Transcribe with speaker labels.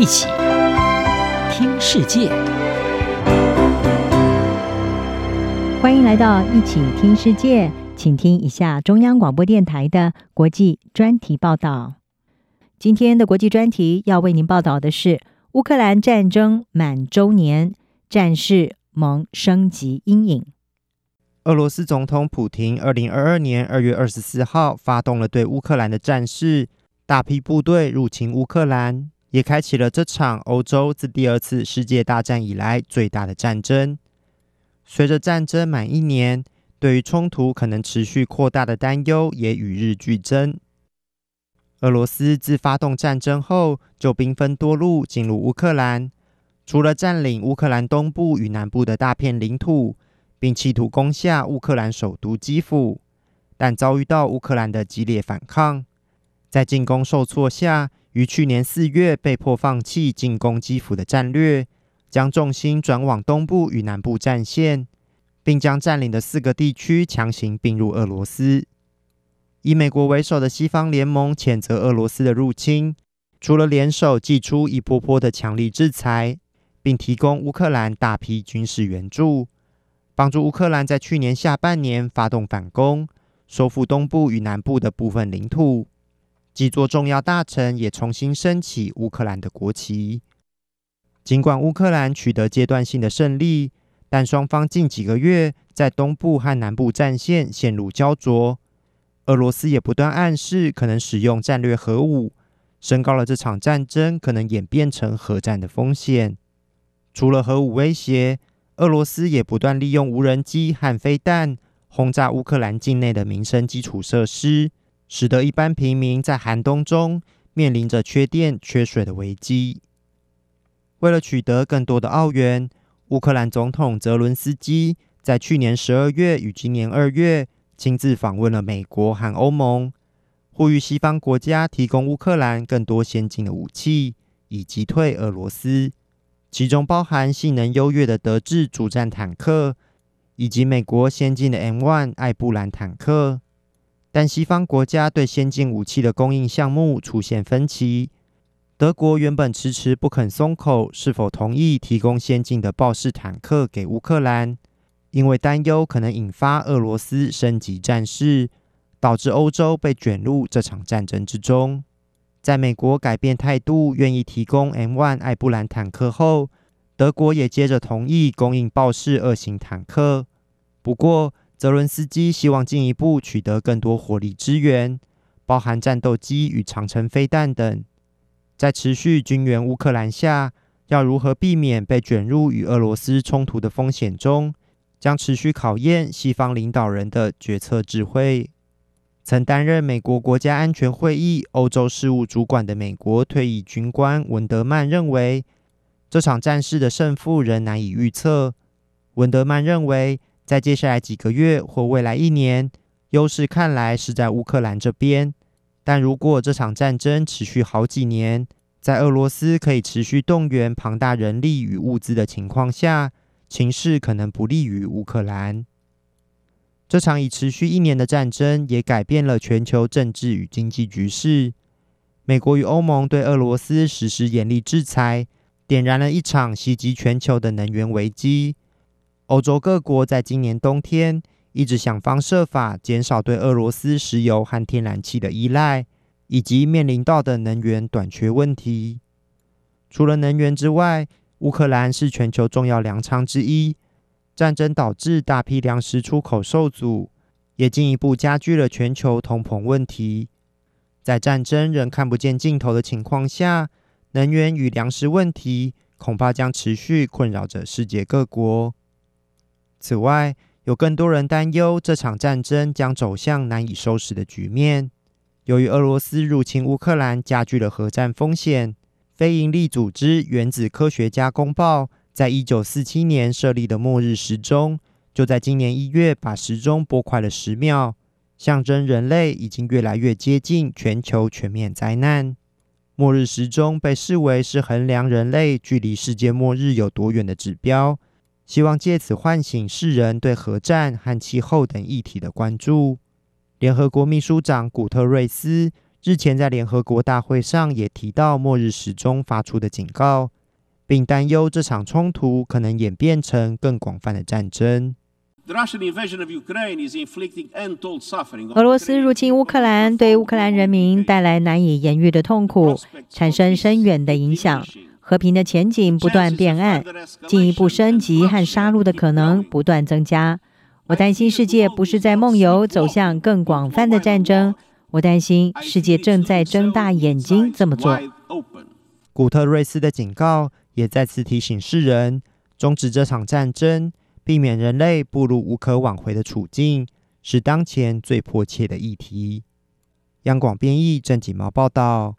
Speaker 1: 一起听世界，
Speaker 2: 欢迎来到一起听世界，请听一下中央广播电台的国际专题报道。今天的国际专题要为您报道的是乌克兰战争满周年，战事蒙升级阴影。
Speaker 3: 俄罗斯总统普廷二零二二年二月二十四号发动了对乌克兰的战事，大批部队入侵乌克兰。也开启了这场欧洲自第二次世界大战以来最大的战争。随着战争满一年，对于冲突可能持续扩大的担忧也与日俱增。俄罗斯自发动战争后，就兵分多路进入乌克兰，除了占领乌克兰东部与南部的大片领土，并企图攻下乌克兰首都基辅，但遭遇到乌克兰的激烈反抗，在进攻受挫下。于去年四月被迫放弃进攻基辅的战略，将重心转往东部与南部战线，并将占领的四个地区强行并入俄罗斯。以美国为首的西方联盟谴责俄罗斯的入侵，除了联手祭出一波波的强力制裁，并提供乌克兰大批军事援助，帮助乌克兰在去年下半年发动反攻，收复东部与南部的部分领土。几座重要大臣也重新升起乌克兰的国旗。尽管乌克兰取得阶段性的胜利，但双方近几个月在东部和南部战线陷入胶着。俄罗斯也不断暗示可能使用战略核武，升高了这场战争可能演变成核战的风险。除了核武威胁，俄罗斯也不断利用无人机和飞弹轰炸乌克兰境内的民生基础设施。使得一般平民在寒冬中面临着缺电、缺水的危机。为了取得更多的澳元，乌克兰总统泽伦斯基在去年十二月与今年二月亲自访问了美国和欧盟，呼吁西方国家提供乌克兰更多先进的武器，以击退俄罗斯，其中包含性能优越的德制主战坦克，以及美国先进的 M1 艾布兰坦克。但西方国家对先进武器的供应项目出现分歧。德国原本迟迟不肯松口，是否同意提供先进的豹式坦克给乌克兰，因为担忧可能引发俄罗斯升级战事，导致欧洲被卷入这场战争之中。在美国改变态度，愿意提供 M1 艾布兰坦克后，德国也接着同意供应豹式二型坦克。不过，泽伦斯基希望进一步取得更多火力支援，包含战斗机与长程飞弹等。在持续军援乌克兰下，要如何避免被卷入与俄罗斯冲突的风险中，将持续考验西方领导人的决策智慧。曾担任美国国家安全会议欧洲事务主管的美国退役军官文德曼认为，这场战事的胜负仍难以预测。文德曼认为，在接下来几个月或未来一年，优势看来是在乌克兰这边。但如果这场战争持续好几年，在俄罗斯可以持续动员庞大人力与物资的情况下，情势可能不利于乌克兰。这场已持续一年的战争也改变了全球政治与经济局势。美国与欧盟对俄罗斯实施严厉制裁，点燃了一场袭击全球的能源危机。欧洲各国在今年冬天一直想方设法减少对俄罗斯石油和天然气的依赖，以及面临到的能源短缺问题。除了能源之外，乌克兰是全球重要粮仓之一，战争导致大批粮食出口受阻，也进一步加剧了全球通膨问题。在战争仍看不见尽头的情况下，能源与粮食问题恐怕将持续困扰着世界各国。此外，有更多人担忧这场战争将走向难以收拾的局面。由于俄罗斯入侵乌克兰，加剧了核战风险。非营利组织原子科学家公报在一九四七年设立的末日时钟，就在今年一月把时钟拨快了十秒，象征人类已经越来越接近全球全面灾难。末日时钟被视为是衡量人类距离世界末日有多远的指标。希望借此唤醒世人对核战和气候等议题的关注。联合国秘书长古特瑞斯日前在联合国大会上也提到末日时钟发出的警告，并担忧这场冲突可能演变成更广泛的战争。
Speaker 2: 俄罗斯入侵乌克兰，对乌克兰人民带来难以言喻的痛苦，产生深远的影响。和平的前景不断变暗，进一步升级和杀戮的可能不断增加。我担心世界不是在梦游，走向更广泛的战争。我担心世界正在睁大眼睛这么做。
Speaker 3: 古特瑞斯的警告也再次提醒世人，终止这场战争，避免人类步入无可挽回的处境，是当前最迫切的议题。央广编译郑锦毛报道。